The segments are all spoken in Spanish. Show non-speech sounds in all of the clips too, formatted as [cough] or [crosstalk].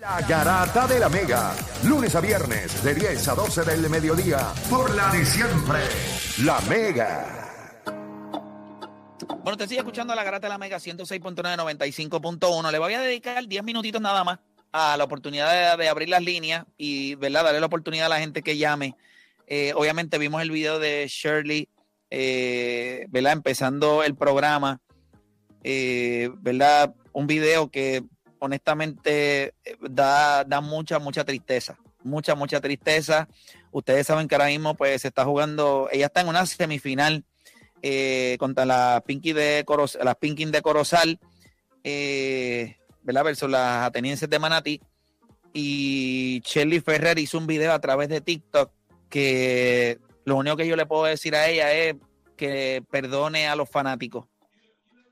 La Garata de la Mega, lunes a viernes de 10 a 12 del mediodía, por la de siempre, La Mega. Bueno, te sigue escuchando la Garata de la Mega 106.9, 95.1. Le voy a dedicar 10 minutitos nada más a la oportunidad de, abrir las líneas y ¿verdad? darle la oportunidad a la gente que llame. Eh, obviamente vimos el video de Shirley, eh, ¿verdad? Empezando el programa, eh, ¿verdad? Un video que honestamente eh, da, da mucha, mucha tristeza. Mucha, mucha tristeza. Ustedes saben que ahora mismo pues se está jugando, ella está en una semifinal eh, contra la Pinky de Corozal, las Pinky de Corozal, eh, ¿verdad? Versus las atenienses de Manatí. Y Shelly Ferrer hizo un video a través de TikTok que lo único que yo le puedo decir a ella es que perdone a los fanáticos.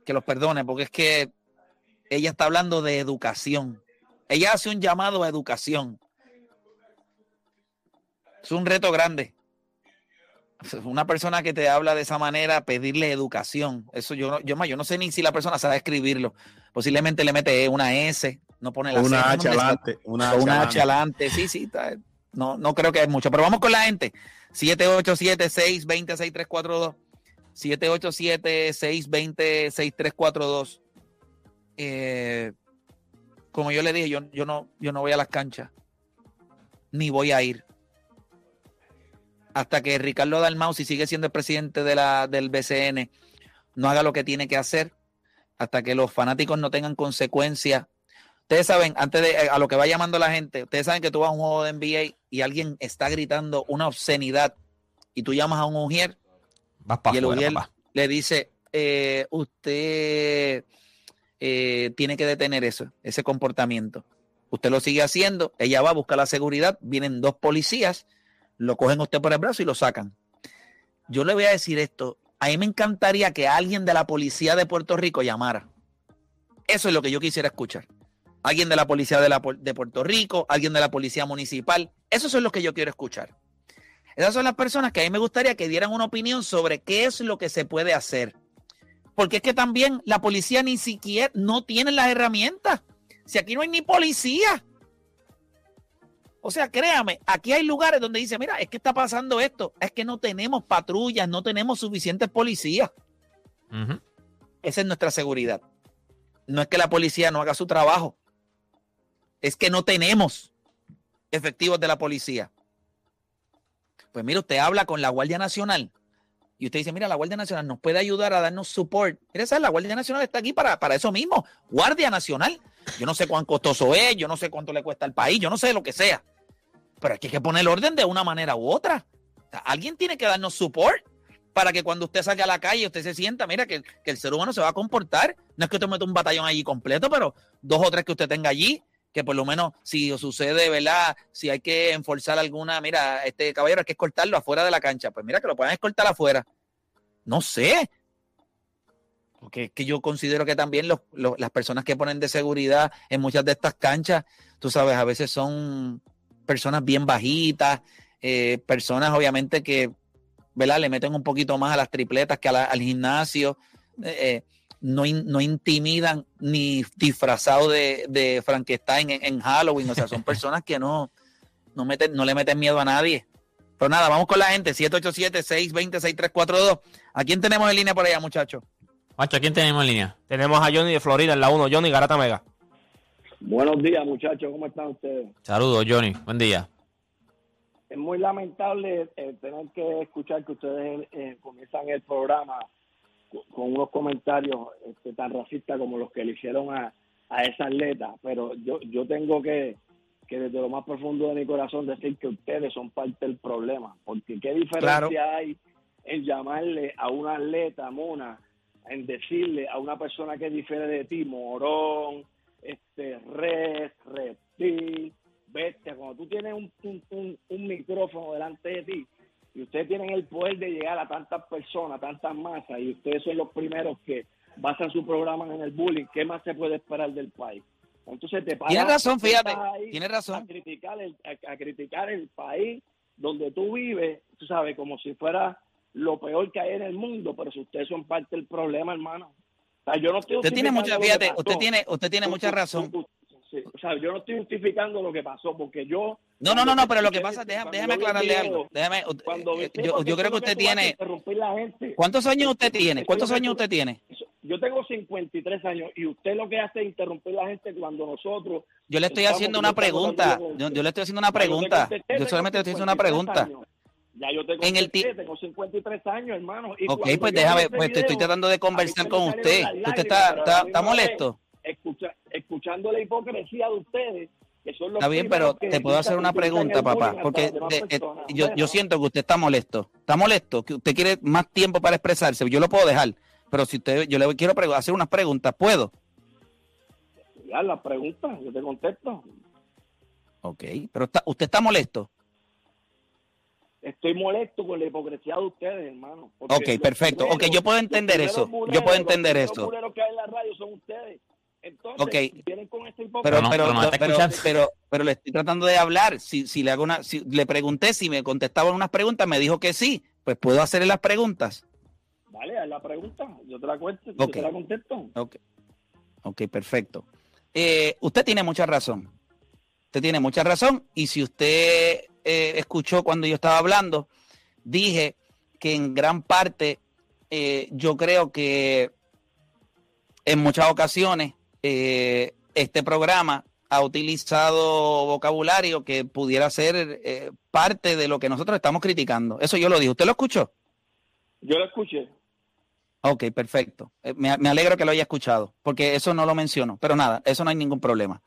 Que los perdone, porque es que ella está hablando de educación. Ella hace un llamado a educación. Es un reto grande. Una persona que te habla de esa manera, pedirle educación. Eso yo no, yo, yo no sé ni si la persona sabe escribirlo. Posiblemente le mete una S, no pone la Una H adelante. Una, H adelante. Sí, sí. No, no creo que es mucho. Pero vamos con la gente. 787-620-6342. 787-620-6342 eh, como yo le dije, yo, yo, no, yo no voy a las canchas, ni voy a ir. Hasta que Ricardo Dalmau, si sigue siendo el presidente de la, del BCN, no haga lo que tiene que hacer, hasta que los fanáticos no tengan consecuencias. Ustedes saben, antes de a lo que va llamando la gente, ustedes saben que tú vas a un juego de NBA y alguien está gritando una obscenidad y tú llamas a un ujier y el ujier le dice, eh, usted eh, tiene que detener eso, ese comportamiento. Usted lo sigue haciendo, ella va a buscar la seguridad, vienen dos policías, lo cogen usted por el brazo y lo sacan. Yo le voy a decir esto, a mí me encantaría que alguien de la policía de Puerto Rico llamara. Eso es lo que yo quisiera escuchar. Alguien de la policía de, de Puerto Rico, alguien de la policía municipal. Eso es lo que yo quiero escuchar. Esas son las personas que a mí me gustaría que dieran una opinión sobre qué es lo que se puede hacer porque es que también la policía ni siquiera no tiene las herramientas. Si aquí no hay ni policía. O sea, créame, aquí hay lugares donde dice, mira, es que está pasando esto, es que no tenemos patrullas, no tenemos suficientes policías. Esa es nuestra seguridad. No es que la policía no haga su trabajo, es que no tenemos efectivos de la policía. Pues mira, usted habla con la Guardia Nacional y usted dice, mira, la Guardia Nacional nos puede ayudar a darnos support. Mira, ¿sabes? la Guardia Nacional está aquí para, para eso mismo. Guardia Nacional. Yo no sé cuán costoso es, yo no sé cuánto le cuesta al país, yo no sé lo que sea. Pero aquí hay que poner el orden de una manera u otra. alguien tiene que darnos support para que cuando usted salga a la calle, usted se sienta, mira, que, que el ser humano se va a comportar. No es que usted meta un batallón allí completo, pero dos o tres que usted tenga allí, que por lo menos si sucede, ¿verdad? Si hay que enforzar alguna, mira, este caballero hay que escoltarlo afuera de la cancha, pues mira que lo puedan escoltar afuera. No sé. Porque es que yo considero que también las personas que ponen de seguridad en muchas de estas canchas, tú sabes, a veces son personas bien bajitas, eh, personas obviamente que, ¿verdad? Le meten un poquito más a las tripletas que al gimnasio. Eh, eh, no, no intimidan ni disfrazado de, de Frankenstein en, Halloween. O sea, son [laughs] personas que no, no, meten, no le meten miedo a nadie. Pero nada, vamos con la gente. 787-620-6342. ¿A quién tenemos en línea por allá, muchachos? Macho, ¿a quién tenemos en línea? Tenemos a Johnny de Florida en la 1. Johnny Garata Mega. Buenos días, muchachos. ¿Cómo están ustedes? Saludos, Johnny. Buen día. Es muy lamentable eh, tener que escuchar que ustedes eh, comienzan el programa con unos comentarios este, tan racistas como los que le hicieron a, a esa atleta, pero yo, yo tengo que, que desde lo más profundo de mi corazón decir que ustedes son parte del problema, porque qué diferencia hay en llamarle a una atleta mona, en decirle a una persona que difiere de ti, morón, este, res, reptil, bestia, cuando tú tienes un, un, un micrófono delante de ti, y ustedes tienen el poder de llegar a tantas personas, tantas masas, y ustedes son los primeros que basan su programa en el bullying, ¿qué más se puede esperar del país? Entonces te Tiene razón, fíjate, tiene razón. A criticar, el, a, criticar el país donde tú vives, tú sabes, como si fuera lo peor que hay en el mundo, pero si ustedes son parte del problema, hermano. yo no usted tiene mucha, fíjate, usted tiene, usted tiene mucha razón. O sea, yo no estoy justificando lo que pasó, porque yo... No, no, no, no, pero lo que pasa, déjame, déjame aclararle video, algo. Déjame, Cuando eh, yo, creo que usted tiene. la gente. ¿Cuántos años usted tiene? ¿Cuántos años usted tiene? Yo tengo 53 años y usted lo que hace es interrumpir la gente cuando nosotros... Yo le estoy haciendo una pregunta. Yo, le estoy haciendo una pregunta. contesté, Yo tengo solamente le estoy haciendo una 53 pregunta. años. Ya yo te En el tengo 53 años, hermano. y Ok, pues déjame, pues te estoy tratando de conversar con usted. Usted está, está, está molesto. escucha- escuchando la hipocresía de ustedes, que son los Está bien, pero que te puedo hacer una pregunta, papá, porque de- eh, yo, siento que usted está molesto. Está molesto, que usted quiere más tiempo para expresarse. Yo lo puedo dejar, pero si usted, yo le quiero hacer unas preguntas, ¿puedo? Ya, las preguntas, yo te contesto. Ok, pero está- usted está molesto. Estoy molesto con la hipocresía de ustedes, hermano. Ok, los perfecto. Ok, primeros- yo puedo los entender eso. Yo puedo entender los eso. buleros que hay en la radio son ustedes. Entonces, Ok. vienen con Pero, no, pero, pero no pero, pero, pero le estoy tratando de hablar. Si, si le hago una, si le pregunté si me contestaban unas preguntas, me dijo que sí. Pues puedo hacerle las preguntas. Dale, haz la pregunta, yo te la cuento, yo te la contesto. Ok, ok, perfecto. Eh, usted tiene mucha razón. Usted tiene mucha razón. Y si usted eh, escuchó cuando yo estaba hablando, dije que en gran parte eh, yo creo que en muchas ocasiones eh, este programa ha utilizado vocabulario que pudiera ser eh, parte de lo que nosotros estamos criticando. Eso yo lo dije. ¿Usted lo escuchó? Yo lo escuché. Ok, perfecto. Eh, Me, me alegro que lo haya escuchado, porque eso no lo menciono. Pero nada, eso no hay ningún problema.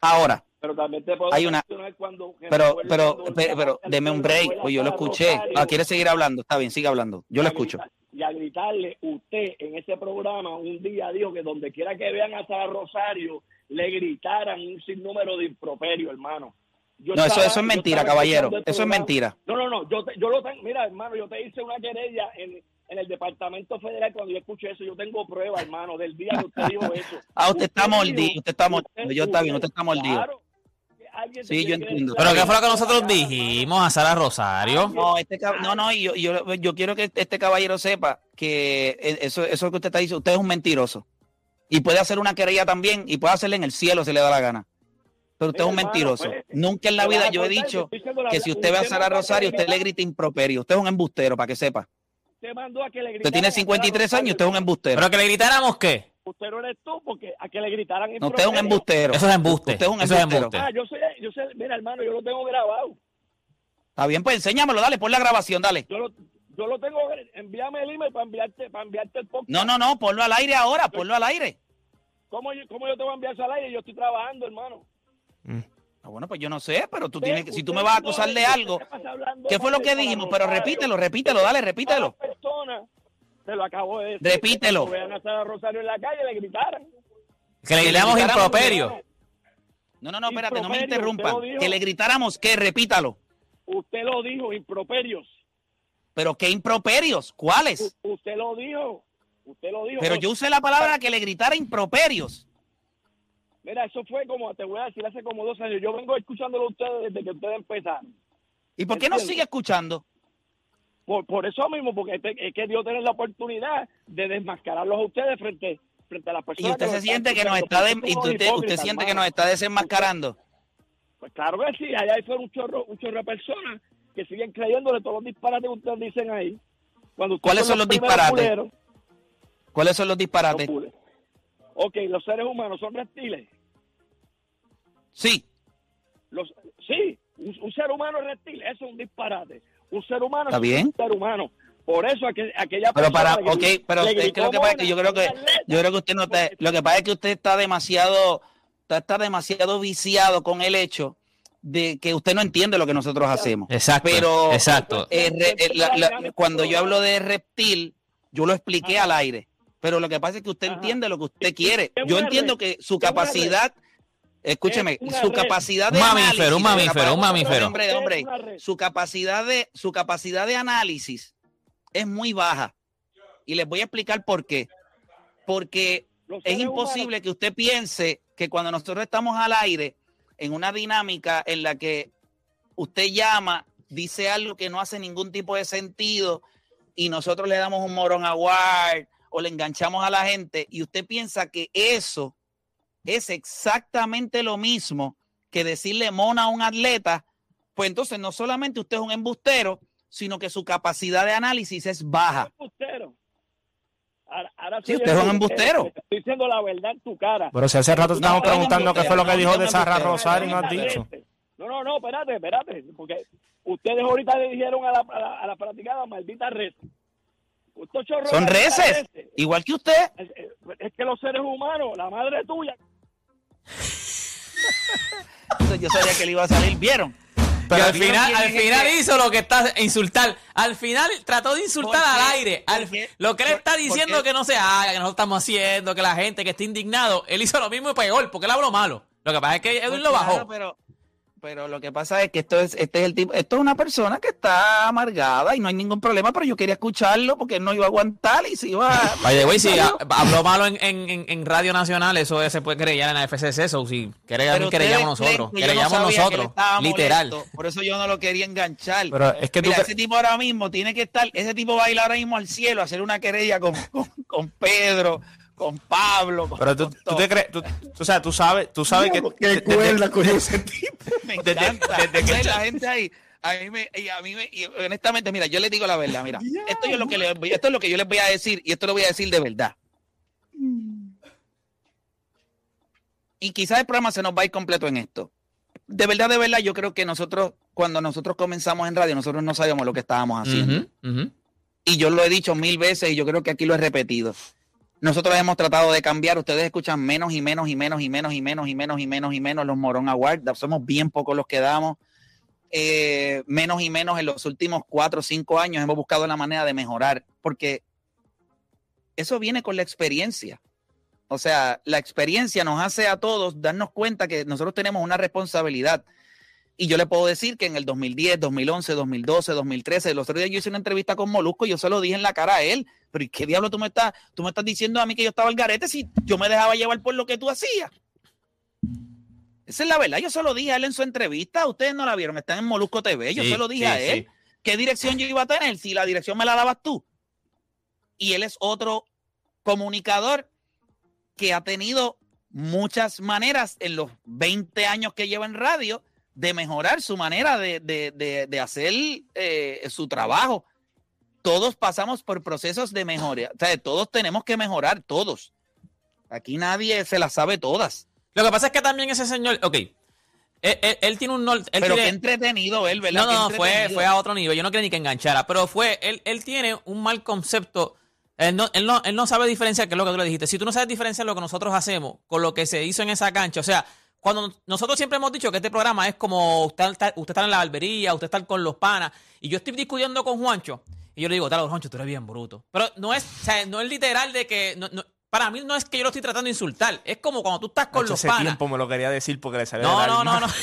Ahora, Pero también te puedo Hay una- cuando... pero, pero, pero, pero, deme un break, pues yo lo escuché. Ah, ¿quiere seguir hablando? Está bien, sigue hablando. Yo lo escucho. Y a gritarle, usted en ese programa un día dijo que donde quiera que vean a Sara Rosario, le gritaran un sinnúmero de improperio, hermano. Yo No, eso, estaba- eso es mentira, caballero. Eso es programa. mentira. No, no, no, yo, te- yo lo tengo, mira, hermano, yo te hice una querella en, en el Departamento Federal cuando yo escuché eso, yo tengo pruebas, hermano, del día que usted dijo eso. [laughs] Ah, usted está dijo- mordido, usted está mordido. Yo está bien, usted está mordido. claro, alguien Sí, yo entiendo. Pero ¿qué fue lo que nosotros dijimos a Sara Rosario? No, este no, no, y yo, yo, yo quiero que este caballero sepa que e- eso, eso que usted está diciendo, usted es un mentiroso. Y puede hacer una querella también, y puede hacerla en el cielo si le da la gana. Pero usted es un mentiroso. pues, Nunca en la vida yo he dicho que si usted ve a Sara Rosario, usted le grita improperio. Usted es un embustero, para que sepa. Usted mandó a que le Usted tiene a Sara 53 años, usted es un embustero. ¿Pero que le gritáramos qué? No eres tú, porque a que le gritaran No, usted es un embustero. Eso es embuste. Usted es un es embustero. embuste. Ah, yo sé, yo sé, mira, hermano, yo lo tengo grabado. Está bien, pues enséñamelo, dale, pon la grabación, dale. Yo lo, yo lo tengo, envíame el email para enviarte, para enviarte el podcast. No, no, no, ponlo al aire ahora, ponlo al aire. ¿Cómo yo, ¿Cómo yo te voy a enviar eso al aire? Yo estoy trabajando, hermano. Ah, bueno, pues yo no sé, pero tú tienes que, si tú me vas a acusar de algo, ¿qué fue lo que dijimos? Pero repítelo, repítelo, dale, repítelo. Te lo acabo de decir. Repítelo. Cuando vean a Sara Rosario en la calle, le gritaran. Que le Que le gritamos gritáramos, improperio. No, no, no, espérate, no me interrumpan. dijo. Que le gritáramos que repítalo. Usted lo dijo, improperios. Pero qué improperios, ¿cuáles? U- usted lo dijo. Usted lo dijo. Pero yo usé la palabra que le gritara improperios. Mira, eso fue como, te voy a decir, hace como dos años. Yo vengo escuchándolo a ustedes desde que ustedes empezaron. ¿Y por qué no sigue escuchando? Por, por eso mismo, porque este- es que Dios tiene la oportunidad de desmascararlos a ustedes frente, frente a las Y personas. usted que se siente que nos está de- y usted, usted siente que nos está desenmascarando. Pues claro que sí, allá hay fueron un chorro, un chorro de personas que siguen creyéndole todos los disparates que ustedes dicen ahí. Cuando ustedes ¿Cuáles son los disparates? culeros, ¿Cuáles son los los disparates? culeros. Ok, los seres humanos son reptiles. Sí, Los, sí, un, un ser humano es reptil, eso es un disparate. Un ser humano ¿Está es bien? un ser humano. Por eso aquel- aquella pero para, persona ok, le- pero le es que lo que pasa es que yo creo que, yo creo que usted no está, lo que pasa es que usted está demasiado, está, está demasiado viciado con el hecho de que usted no entiende lo que nosotros hacemos. Exacto. Pero- exacto. Eh, re- eh, la- la- cuando yo hablo de reptil, yo lo expliqué Ajá. al aire. Pero lo que pasa es que usted Ajá. entiende lo que usted quiere. Yo entiendo que su capacidad, escúcheme, Es su red. capacidad de mamífero, análisis, un mamífero, un mamífero. Hombre, hombre, su capacidad de su capacidad de análisis es muy baja. Y les voy a explicar por qué. Porque es imposible que usted piense que cuando nosotros estamos al aire, en una dinámica en la que usted llama, dice algo que no hace ningún tipo de sentido y nosotros le damos un morón award o le enganchamos a la gente y usted piensa que eso es exactamente lo mismo que decirle mona a un atleta, pues entonces no solamente usted es un embustero, sino que su capacidad de análisis es baja. Embustero. Ahora, ahora Sí, usted es un embustero. Estoy diciendo la verdad en tu cara. Pero si hace rato No, estamos preguntando qué fue lo que no, dijo no, de no, Rosario y no has dicho. No, no, no, espérate, espérate. Porque ustedes ahorita le dijeron a la, a la, a la fanaticada maldita red. Son reces, igual que usted. Es que los seres humanos, la madre tuya, Yo sabía que le iba a salir, ¿vieron? Pero al ¿vieron final, al final este? hizo lo que está insultar. Al final trató de insultar al aire. Lo que él ¿Por- está diciendo que no se haga, que no lo estamos haciendo, que la gente que está indignado, él hizo lo mismo y peor, porque él habló malo. Lo que pasa es que Edwin lo Pues Claro, bajó. pero, pero lo que pasa es que esto es, este es el tipo, esto es una persona que está amargada y no hay ningún problema, pero yo quería escucharlo porque él no iba a aguantar y se iba a... [laughs] Oye, güey, si [laughs] habló malo en, en, en- Radio Nacional, eso se puede creer en la FCC, eso si querellamos nosotros. no Querellamos que nosotros, literal. molesto, por eso yo no lo quería enganchar. Pero es que tú Mira, cre- ese tipo ahora mismo tiene que estar, ese tipo va a ir ahora mismo al cielo a hacer una querella con, [laughs] con, con Pedro, con Pablo. con- Pero tú, con tú te crees, tú, tú- o sea, tú sabes, tú sabes que... Qué cuerda con ese tipo. [laughs] Me encanta. desde que la gente ahí, a mí me, y a mí me, y honestamente, mira, yo les digo la verdad, mira, esto, es lo que les esto es lo que yo les voy a decir y esto lo voy a decir de verdad. Y quizás el programa se nos va a ir completo en esto. De verdad, de verdad, yo creo que nosotros, cuando nosotros comenzamos en radio, nosotros no sabíamos lo que estábamos haciendo. Y yo lo he dicho mil veces y yo creo que aquí lo he repetido. Nosotros hemos tratado de cambiar. Ustedes escuchan menos y menos y menos y menos y menos y menos y menos y menos los Morón Awards. Somos bien pocos los que damos. Eh, menos y menos en los últimos cuatro o cinco años hemos buscado la manera de mejorar porque eso viene con la experiencia. O sea, la experiencia nos hace a todos darnos cuenta que nosotros tenemos una responsabilidad. Y yo le puedo decir que en el 2010, 2011, 2012, 2013, el otro día yo hice una entrevista con Molusco y yo se lo dije en la cara a él. Pero ¿y qué diablo tú me estás, tú me estás diciendo a mí que yo estaba al garete si yo me dejaba llevar por lo que tú hacías? Esa es la verdad. Yo se lo dije a él en su entrevista. Ustedes no la vieron, están en Molusco TV. Yo Sí, se lo dije sí, a él. sí. ¿Qué dirección yo iba a tener? Si la dirección me la dabas tú. Y él es otro comunicador que ha tenido muchas maneras en los 20 años que lleva en radio de mejorar su manera de, de- de- de hacer eh, su trabajo. Todos pasamos por procesos de mejora. O sea, todos tenemos que mejorar, todos. Aquí nadie se las sabe todas. Lo que pasa es que también ese señor, ok, él, él- él tiene un... él Pero tiene- qué entretenido él, ¿verdad? No, no, fue, fue a otro nivel. Yo no quería ni que enganchara, pero fue, él, él tiene un mal concepto. Él no, él, no, él no sabe diferenciar, que es lo que tú le dijiste. Si tú no sabes diferenciar lo que nosotros hacemos con lo que se hizo en esa cancha, o sea, cuando nosotros siempre hemos dicho que este programa es como usted, está- usted está en la barbería, usted está con los panas, y yo estoy discutiendo con Juancho, y yo le digo, tal, Juancho, tú eres bien bruto. Pero no es, o sea, no es literal de que, no- no- para mí no es que yo lo estoy tratando de insultar, es como cuando tú estás con los ese panas. tiempo me lo quería decir porque le salió No, no, no, no. [laughs]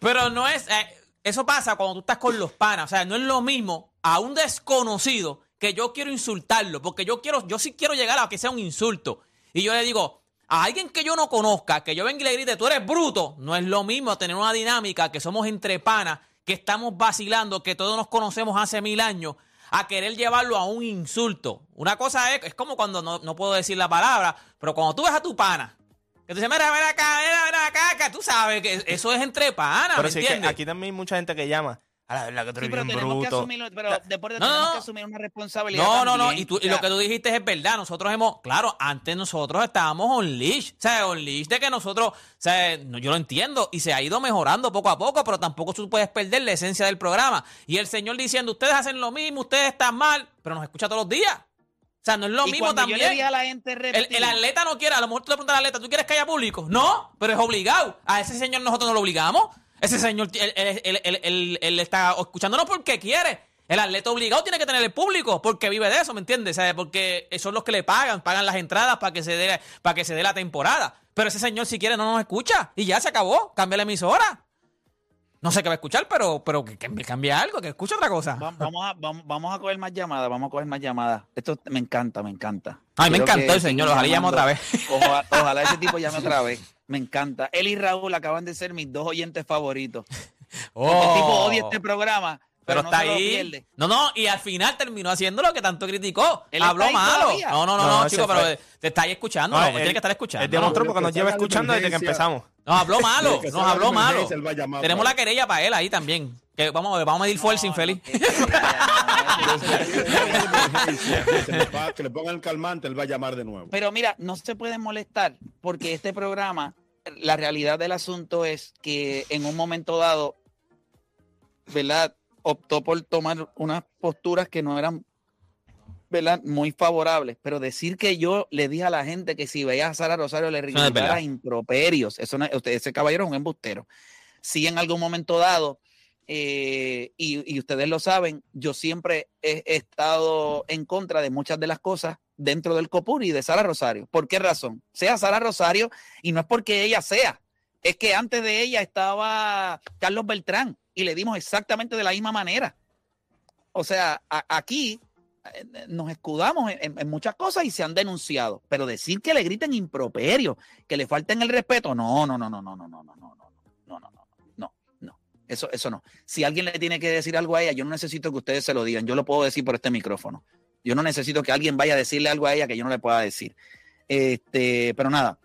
Pero no es. eh, eso pasa cuando tú estás con los panas. O sea, no es lo mismo a un desconocido que yo quiero insultarlo. Porque yo quiero, yo sí quiero llegar a que sea un insulto. Y yo le digo, a alguien que yo no conozca, que yo venga y le grite, tú eres bruto, no es lo mismo tener una dinámica que somos entre panas, que estamos vacilando, que todos nos conocemos hace mil años, a querer llevarlo a un insulto. Una cosa es, es como cuando no, no puedo decir la palabra, pero cuando tú ves a tu pana, que tú dices, mira, mira acá, mira, mira acá, que tú sabes que eso es entre panas, Pero ¿me sí es que entiendes? aquí también hay mucha gente que llama. A la verdad que tú Sí, eres pero bien tenemos que bruto. asumir, pero deporte No, no, tenemos no. que asumir una responsabilidad. No, no, no. Y, tú, y lo que tú dijiste es verdad. Nosotros hemos, claro, antes nosotros estábamos on leash. O sea, on leash de que nosotros, o sea, no, yo lo entiendo y se ha ido mejorando poco a poco, pero tampoco tú puedes perder la esencia del programa. Y el señor diciendo, ustedes hacen lo mismo, ustedes están mal, pero nos escucha todos los días. O sea, no es lo y mismo también. Yo le dije a la gente El, repetir, el atleta no quiere, a lo mejor tú le preguntas al atleta, ¿tú quieres que haya público? No, pero es obligado. A ese señor nosotros no lo obligamos. Ese señor, está escuchándonos porque quiere. El atleta obligado tiene que tener el público porque vive de eso, ¿me entiendes? ¿Sabes? Porque son los que le pagan, pagan las entradas para que se dé, para que se dé la temporada. Pero ese señor si quiere no nos escucha y ya se acabó, cambia la emisora. No sé qué va a escuchar, pero, pero que, que cambie algo, que escuche otra cosa. va- vamos, a, vamos, vamos a coger más llamadas, vamos a coger más llamadas. Esto me encanta, me encanta. Ay, me encantó que el señor, ojalá llame otra vez. Ojalá, ojalá ese tipo llame [laughs] otra vez. Me encanta. Él y Raúl acaban de ser mis dos oyentes favoritos. [laughs] Porque el tipo Oh. odia este programa, Pero, no está ahí. No, no, y al final terminó haciendo lo que tanto criticó. Él Habló malo. No, no, no, No, no, chico, pero te está ahí escuchando. No, él- tiene que estar Él escuchando. demostró No, porque nos lleva escuchando desde que empezamos. No, habló malo. Nos habló malo. él Tenemos la querella para él ahí también. Que vamos, a ver, vamos a medir fuerza, infeliz. que le pongan el calmante, él va a llamar de nuevo. Pero mira, no se pueden molestar porque este programa, la realidad del asunto es que en un momento dado, ¿verdad? Optó por tomar unas posturas que no eran, ¿verdad? Muy favorables. Pero decir que yo le dije a la gente que si veía a Sara Rosario le verdad. improperios, eso no, usted, ese caballero es un embustero. Si en algún momento dado, eh, y, y ustedes lo saben, yo siempre he, he estado en contra de muchas de las cosas dentro del COPUR y de Sara Rosario. ¿Por qué razón? Sea Sara Rosario, y no es porque ella sea, es que antes de ella estaba Carlos Beltrán y le dimos exactamente de la misma manera. O sea, aquí eh, nos escudamos en, muchas cosas y se han denunciado, pero decir que le griten improperio, que le falten el respeto, no, no, no, no, no, no, no, no, no, no, no, no, no, no, no, eso, eso no. Si alguien le tiene que decir algo a ella, yo no necesito que ustedes se lo digan, yo lo puedo decir por este micrófono. Yo no necesito que alguien vaya a decirle algo a ella que yo no le pueda decir. Este, pero nada,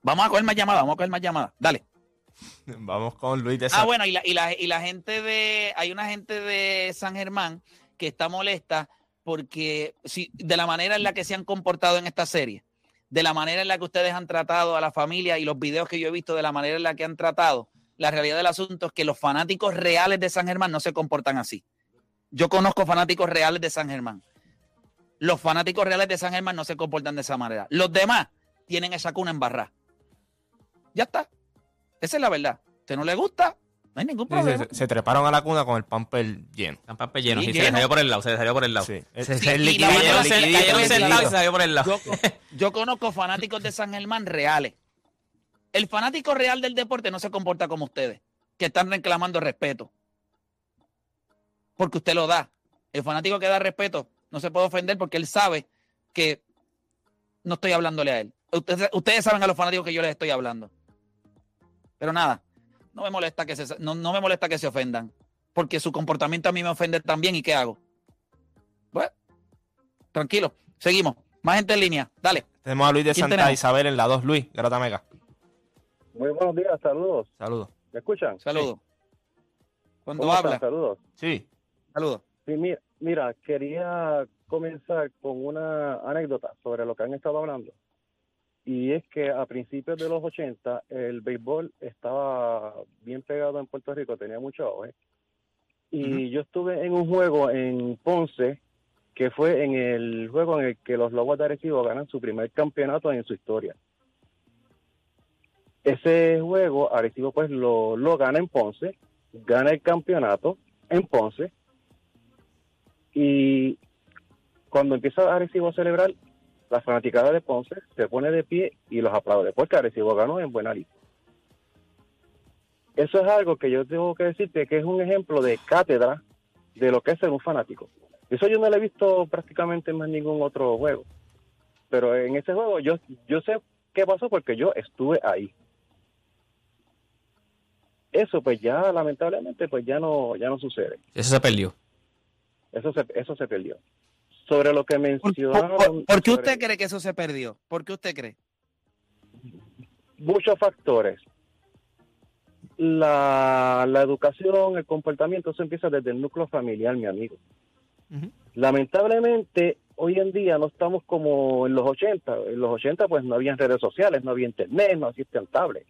vamos a coger más llamadas, vamos a coger más llamadas. Dale. [laughs] Vamos con Luis de Ah, San bueno, y la, y, la, y la gente de, hay una gente de San Germán que está molesta porque si, de la manera en la que se han comportado en esta serie, de la manera en la que ustedes han tratado a la familia y los videos que yo he visto de la manera en la que han tratado, la realidad del asunto es que los fanáticos reales de San Germán no se comportan así. Yo conozco fanáticos reales de San Germán. Los fanáticos reales de San Germán no se comportan de esa manera. Los demás tienen esa cuna embarrada. Ya está. Esa es la verdad. ¿A usted no le gusta? No hay ningún Sí, problema. se, se treparon a la cuna con el pamper lleno. Están papel lleno. Sí, Sí, se lleno. salió por el lado, se salió por el lado. Sí. Sí, Se- y se la Cayeron, sentados y se salió por el lado. Yo, yo conozco fanáticos de San Germán reales. El fanático real del deporte no se comporta como ustedes, que están reclamando respeto. Porque usted lo da. El fanático que da respeto no se puede ofender porque él sabe que no estoy hablándole a él. Ustedes, ustedes saben a los fanáticos que yo les estoy hablando. Pero nada, no me molesta que se, no, no me molesta que se ofendan. Porque su comportamiento a mí me ofende también. ¿Y qué hago? Bueno, tranquilo. Seguimos. Más gente en línea. Dale. Tenemos a Luis de ¿Quién Santa tenemos? Isabel en la 2. Luis, Garata Mega. Muy buenos días, saludos. Saludos. ¿Me escuchan? Saludos. Cuando ¿Cómo están? habla, Saludos. Sí. saludos. Sí, mira, mira, quería comenzar con una anécdota sobre lo que han estado hablando. Y es que a principios de los 80 el béisbol estaba bien pegado en Puerto Rico, tenía mucho auge. Y yo estuve en un juego en Ponce, que fue en el juego en el que los Lobos de Arecibo ganan su primer campeonato en su historia. Ese juego, Arecibo pues lo, lo gana en Ponce, gana el campeonato en Ponce, y cuando empieza Arecibo a celebrar, la fanaticada de Ponce se pone de pie y los aplaude, porque Arecibo ganó en buena lista. Eso es algo que yo tengo que decirte que es un ejemplo de cátedra de lo que es ser un fanático. Eso yo no lo he visto prácticamente en más ningún otro juego. Pero en ese juego yo, yo sé qué pasó porque yo estuve ahí. Eso pues ya lamentablemente pues ya no ya no sucede. Eso se perdió. Eso se, eso se perdió. Sobre lo que ¿Por, por- mencionaron... por- por qué usted cree que eso se perdió? ¿Por qué usted cree? Muchos factores. La, la educación, el comportamiento, eso empieza desde el núcleo familiar, mi amigo. Lamentablemente, hoy en día no estamos como en los 80. En los 80 pues no había redes sociales, no había internet, no existían tablets.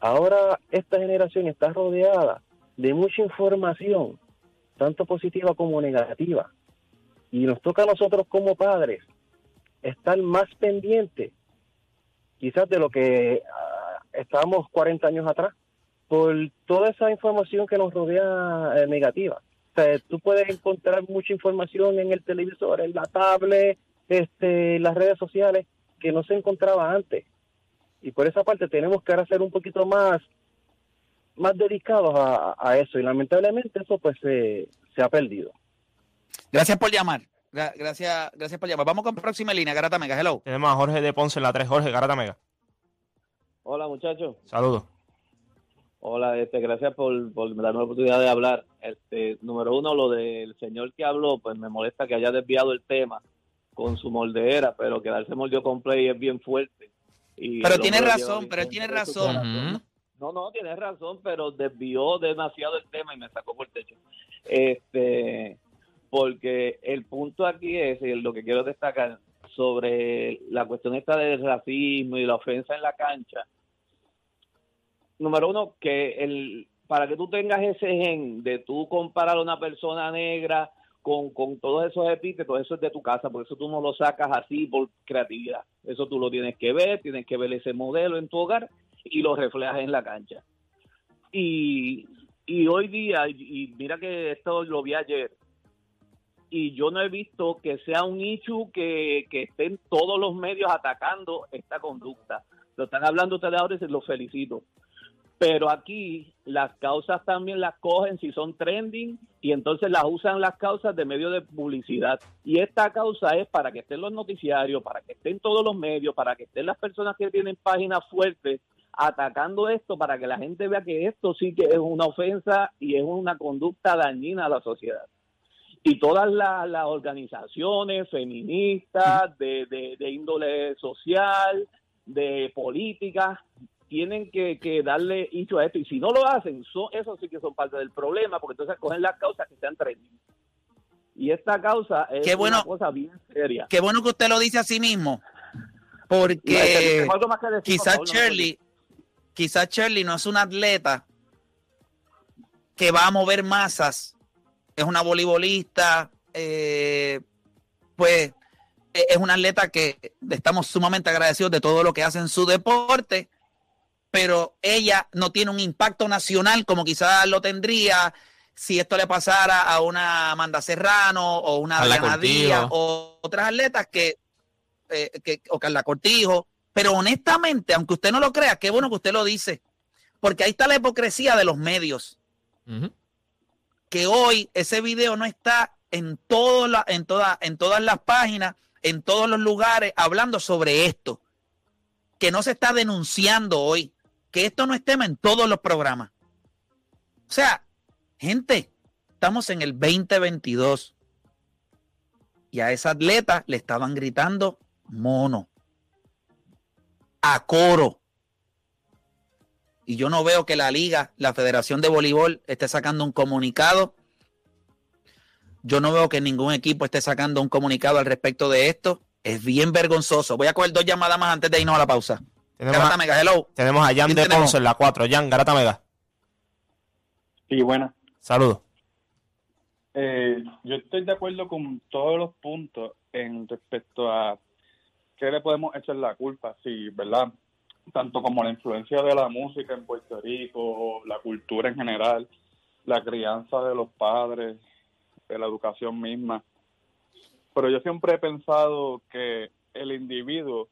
Ahora esta generación está rodeada de mucha información, tanto positiva como negativa. Y nos toca a nosotros como padres estar más pendientes quizás de lo que ah, estábamos 40 años atrás, por toda esa información que nos rodea eh, negativa. O tú puedes encontrar mucha información en el televisor, en la tablet, este, en las redes sociales, que no se encontraba antes. Y por esa parte tenemos que ahora ser un poquito más, más dedicados a, a eso. Y lamentablemente eso pues se, se ha perdido. Gracias por llamar. Gra- gracias, gracias por llamar. Vamos con próxima línea, Garata Mega. Hello. Tenemos a Jorge de Ponce en la 3. Jorge, Garata Mega. Hola muchachos. Saludos. Hola, este, gracias por, por darme la oportunidad de hablar. Este, número uno, lo del señor que habló, pues me molesta que haya desviado el tema con su moldeera, pero quedarse mordió con play es bien fuerte. Y Pero tiene razón, pero tiene razón. No, no, tiene razón, pero desvió demasiado el tema y me sacó por el techo. Este, porque el punto aquí es, y lo que quiero destacar, sobre la cuestión esta del racismo y la ofensa en la cancha. Número uno, que el, para que tú tengas ese gen de tú comparar a una persona negra con, con todos esos epítetos, eso es de tu casa, por eso tú no lo sacas así por creatividad. Eso tú lo tienes que ver, tienes que ver ese modelo en tu hogar y lo reflejas en la cancha. Y, y hoy día, y, y mira que esto lo vi ayer, y yo no he visto que sea un issue que, estén todos los medios atacando esta conducta. Lo están hablando ustedes ahora y los felicito. Pero aquí las causas también las cogen si son trending y entonces las usan las causas de medio de publicidad. Y esta causa es para que estén los noticiarios, para que estén todos los medios, para que estén las personas que tienen páginas fuertes atacando esto para que la gente vea que esto sí que es una ofensa y es una conducta dañina a la sociedad. Y todas las, las organizaciones feministas de, de- de índole social, de política, tienen que, que darle hecho a esto. Y si no lo hacen, son, eso sí que son parte del problema, porque entonces cogen las causas que sean trending. Y esta causa es Qué bueno. una cosa bien seria. Qué bueno que usted lo dice a sí mismo. Porque que decir, por quizás no Shirley, quizás Shirley no es una atleta que va a mover masas. Es una voleibolista, eh, pues e- es una atleta que estamos sumamente agradecidos de todo lo que hace en su deporte, pero ella no tiene un impacto nacional como quizás lo tendría si esto le pasara a una Amanda Serrano o una Cortijo. Díaz o otras atletas que, eh, que o Carla Cortijo. Pero honestamente, aunque usted no lo crea, qué bueno que usted lo dice, porque ahí está la hipocresía de los medios. Que hoy ese video no está en, todas las páginas, en todos los lugares, hablando sobre esto. Que no se está denunciando hoy. Que esto no es tema en todos los programas. O sea, gente, estamos en el 2022. Y a esa atleta le estaban gritando mono. A coro. Y yo no veo que la liga, la Federación de Voleibol, esté sacando un comunicado. Yo no veo que ningún equipo esté sacando un comunicado al respecto de esto. Es bien vergonzoso. Voy a coger dos llamadas más antes de irnos a la pausa. Tenemos Garata a, Mega, hello. tenemos a Jan ¿Quién de tenemos? Ponce en la 4. Jan, Garata Mega. Sí, bueno, Saludos. eh, yo estoy de acuerdo con todos los puntos en respecto a qué le podemos echar la culpa, sí, ¿verdad? Tanto como la influencia de la música en Puerto Rico, la cultura en general, la crianza de los padres, de la educación misma. Pero yo siempre he pensado que el individuo,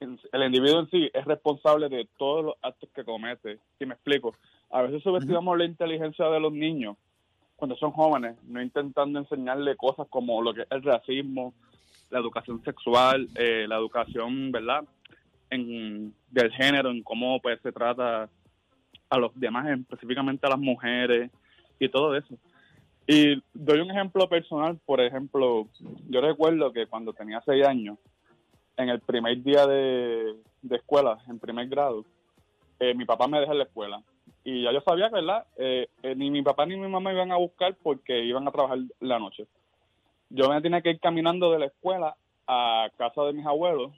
el individuo en sí es responsable de todos los actos que comete. Si me explico, a veces subestimamos la inteligencia de los niños cuando son jóvenes, no intentando enseñarle cosas como lo que es el racismo, la educación sexual, eh, la educación, ¿verdad? En, del género, en cómo pues se trata a los demás, específicamente a las mujeres y todo eso. Y doy un ejemplo personal, por ejemplo, yo recuerdo que cuando tenía seis años, en el primer día de, escuela, en primer grado, eh, mi papá me dejó en la escuela. Y ya yo sabía que, ¿verdad? Eh, eh, ni mi papá ni mi mamá me iban a buscar porque iban a trabajar la noche. Yo me tenía que ir caminando de la escuela a casa de mis abuelos,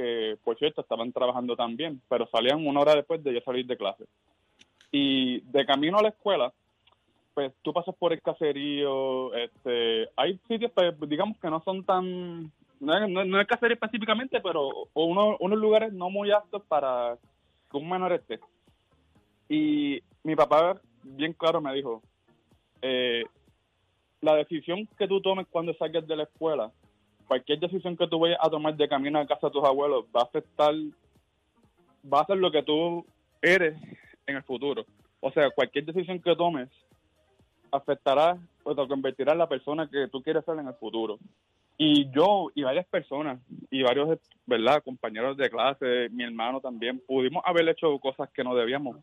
que por cierto estaban trabajando también, pero salían una hora después de yo salir de clase. Y de camino a la escuela, pues tú pasas por el caserío, este, hay sitios, pues, digamos que no son tan, no, no es caserío específicamente, pero uno, unos lugares no muy aptos para que un menor esté. Y mi papá, bien claro, me dijo, eh, la decisión que tú tomes cuando salgas de la escuela, cualquier decisión que tú vayas a tomar de camino a casa de tus abuelos, va a afectar, va a ser lo que tú eres en el futuro. O sea, cualquier decisión que tomes afectará o te convertirá en la persona que tú quieres ser en el futuro. Y yo y varias personas y varios, ¿verdad? Compañeros de clase, mi hermano también, pudimos haber hecho cosas que no debíamos.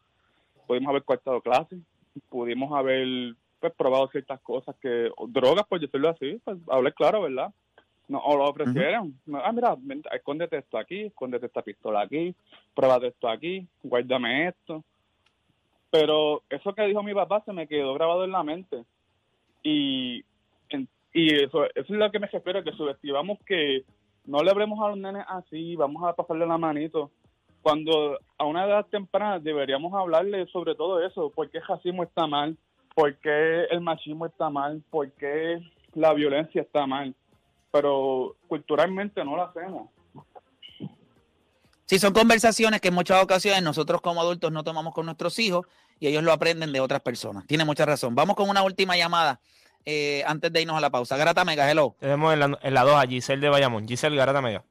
pudimos haber cortado clases, pudimos haber pues, probado ciertas cosas que, drogas, por decirlo así, pues hablé claro, ¿verdad? No, o lo ofrecieron. Ah, mira, ven, escóndete esto aquí, escóndete esta pistola aquí, pruébate esto aquí, guárdame esto. Pero eso que dijo mi papá se me quedó grabado en la mente. Y, y eso, eso es lo que me refiero, que subestimamos que no le hablemos a los nenes así, vamos a pasarle la manito. Cuando a una edad temprana deberíamos hablarle sobre todo eso, por qué el racismo está mal, por qué el machismo está mal, por qué la violencia está mal. Pero culturalmente no lo hacemos. Sí, son conversaciones que en muchas ocasiones nosotros como adultos no tomamos con nuestros hijos y ellos lo aprenden de otras personas. Tiene mucha razón. Vamos con una última llamada eh, antes de irnos a la pausa. Grata Mega, hello. Tenemos en la, en la 2 a Giselle de Bayamón. Giselle Garata Mega.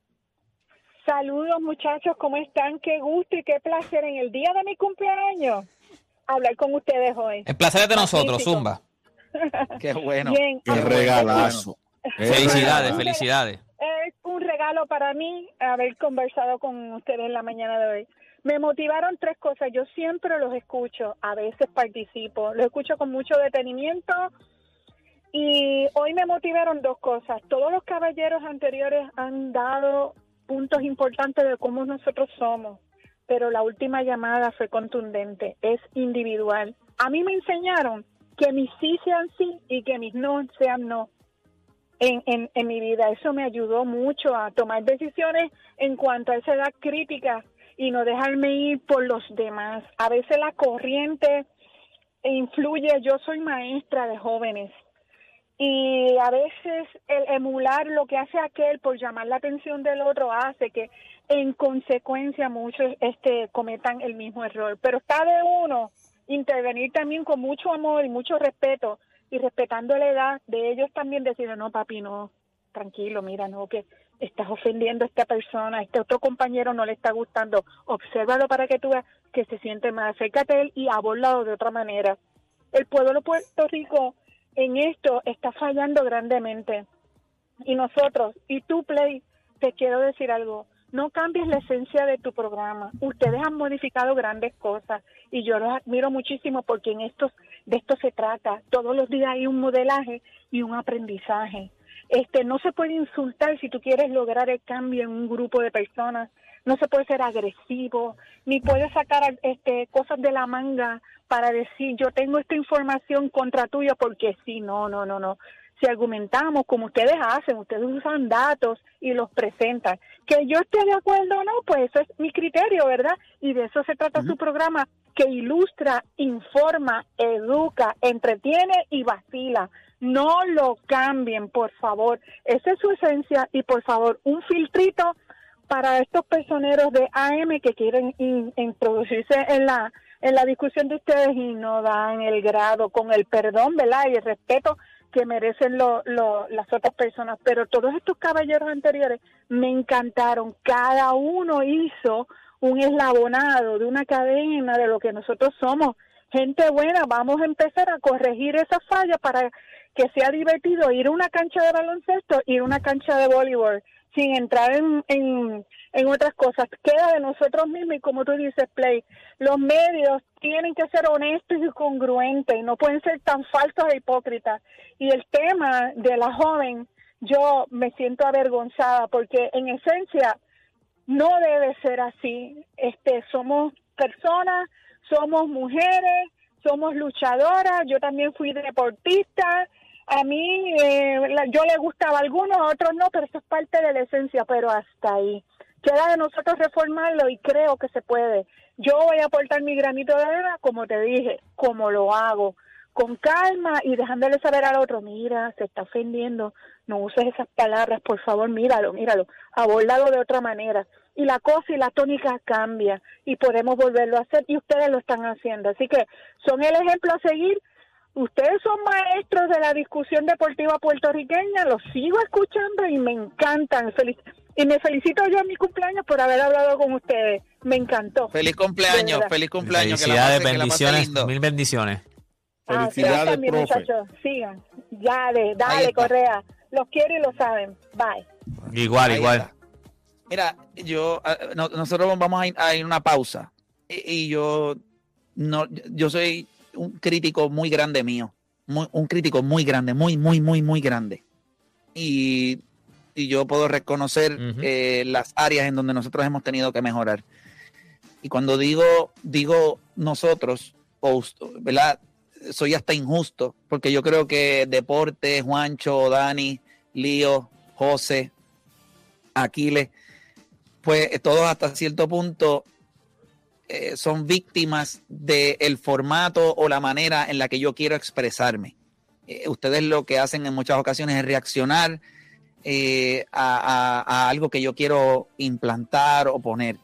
Saludos muchachos, ¿cómo están? Qué gusto y qué placer en el día de mi cumpleaños hablar con ustedes hoy. El placer es de nosotros. Zumba. [laughs] Qué bueno. Bien, Qué Qué regalazo. Felicidades, felicidades. es un regalo para mí haber conversado con ustedes en la mañana de hoy. Me motivaron tres cosas. Yo siempre los escucho, a veces participo, los escucho con mucho detenimiento y hoy me motivaron dos cosas. Todos los caballeros anteriores han dado puntos importantes de cómo nosotros somos, pero la última llamada fue contundente, es individual. A mí me enseñaron que mis sí sean sí y que mis no sean no en, en, en mi vida. Eso me ayudó mucho a tomar decisiones en cuanto a esa edad crítica y no dejarme ir por los demás. A veces la corriente influye, yo soy maestra de jóvenes y a veces el emular lo que hace aquel por llamar la atención del otro hace que en consecuencia muchos este cometan el mismo error. Pero está de uno intervenir también con mucho amor y mucho respeto y respetando la edad de ellos también decir, no, papi, no, tranquilo, mira, no, que estás ofendiendo a esta persona, a este otro compañero no le está gustando, obsérvalo para que tú veas que se siente más, acércate a él y abordalo de otra manera. El pueblo de Puerto Rico en esto está fallando grandemente. Y nosotros, y tú, Play, te quiero decir algo, no cambies la esencia de tu programa. Ustedes han modificado grandes cosas y yo los admiro muchísimo porque en estos de esto se trata. Todos los días hay un modelaje y un aprendizaje. Este no se puede insultar si tú quieres lograr el cambio en un grupo de personas. No se puede ser agresivo, ni puedes sacar este cosas de la manga para decir yo tengo esta información contra tuya porque sí, no, no, no, no si argumentamos como ustedes hacen, ustedes usan datos y los presentan. Que yo esté de acuerdo o no, pues eso es mi criterio, ¿verdad? Y de eso se trata su programa, que ilustra, informa, educa, entretiene y vacila. No lo cambien, por favor. Esa es su esencia y por favor, un filtrito para estos personeros de AM que quieren in- introducirse en la en la discusión de ustedes y no dan el grado con el perdón, ¿verdad? Y el respeto que merecen lo- las otras personas. Pero todos estos caballeros anteriores me encantaron. Cada uno hizo un eslabonado de una cadena de lo que nosotros somos. Gente buena, vamos a empezar a corregir esas fallas para que sea divertido ir a una cancha de baloncesto, ir a una cancha de voleibol, sin entrar en, en, en otras cosas. Queda de nosotros mismos y como tú dices, Play, los medios tienen que ser honestos y congruentes y no pueden ser tan falsos e hipócritas. Y el tema de la joven, yo me siento avergonzada porque en esencia no debe ser así. Este, somos personas, somos mujeres, somos luchadoras. Yo también fui deportista. A mí, eh, yo le gustaba a algunos, a otros no, pero eso es parte de la esencia, pero hasta ahí. Queda de nosotros reformarlo y creo que se puede. Yo voy a aportar mi granito de arena, como te dije, como lo hago, con calma y dejándole saber al otro, mira, se está ofendiendo, no uses esas palabras, por favor, míralo, míralo, abordalo de otra manera. Y la cosa y la tónica cambia y podemos volverlo a hacer y ustedes lo están haciendo. Así que son el ejemplo a seguir. Ustedes son maestros de la discusión deportiva puertorriqueña, los sigo escuchando y me encantan. Felic- y me felicito yo en mi cumpleaños por haber hablado con ustedes. Me encantó. Feliz cumpleaños, feliz cumpleaños. que la Felicidades, pase- que la pase bendiciones, lindo. mil bendiciones. Ah, Felicidades, también, profe. muchachos. Sigan. Dale, dale. Correa. Los quiero y lo saben. Bye. Igual, Ahí igual. está. Mira, yo, ah, no- nosotros vamos a ir a ir una pausa y, y yo no, yo soy un crítico muy grande mío, muy- un crítico muy grande, muy, muy, muy, muy grande. Y, y yo puedo reconocer eh, las áreas en donde nosotros hemos tenido que mejorar. Y cuando digo, digo nosotros, ¿verdad? Soy hasta injusto, porque yo creo que Deporte, Juancho, Dani, Lío, José, Aquiles, pues eh, todos hasta cierto punto eh, son víctimas del formato o la manera en la que yo quiero expresarme. Eh, ustedes lo que hacen en muchas ocasiones es reaccionar a, algo que yo quiero implantar o poner.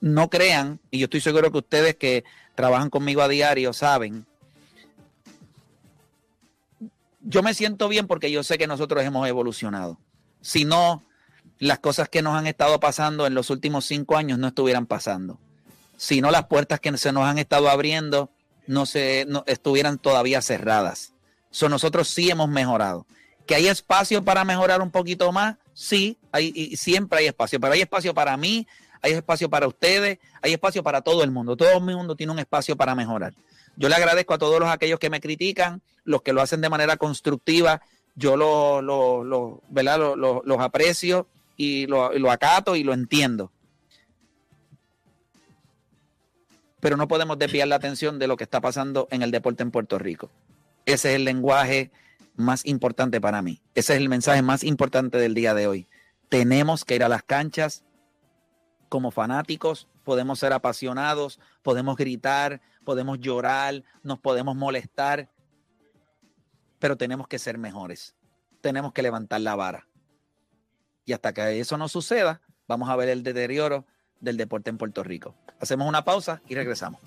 No crean, y yo estoy seguro que ustedes que trabajan conmigo a diario saben, yo me siento bien porque yo sé que nosotros hemos evolucionado. Si no, las cosas que nos han estado pasando en los últimos cinco años no estuvieran pasando. Si no, las puertas que se nos han estado abriendo no se no estuvieran todavía cerradas. So, nosotros sí hemos mejorado. Que hay espacio para mejorar un poquito más, sí, hay, y siempre hay espacio, pero hay espacio para mí, hay espacio para ustedes, hay espacio para todo el mundo. Todo el mundo tiene un espacio para mejorar. Yo le agradezco a todos los aquellos que me critican, los que lo hacen de manera constructiva, yo lo, lo- lo- ¿verdad? Lo- lo- los aprecio y lo acato y lo entiendo. Pero no podemos desviar la atención de lo que está pasando en el deporte en Puerto Rico. Ese es el lenguaje más importante para mí. Ese es el mensaje más importante del día de hoy. Tenemos que ir a las canchas como fanáticos, podemos ser apasionados, podemos gritar, podemos llorar, nos podemos molestar, pero tenemos que ser mejores. Tenemos que levantar la vara. Y hasta que eso no suceda, vamos a ver el deterioro del deporte en Puerto Rico. Hacemos una pausa y regresamos.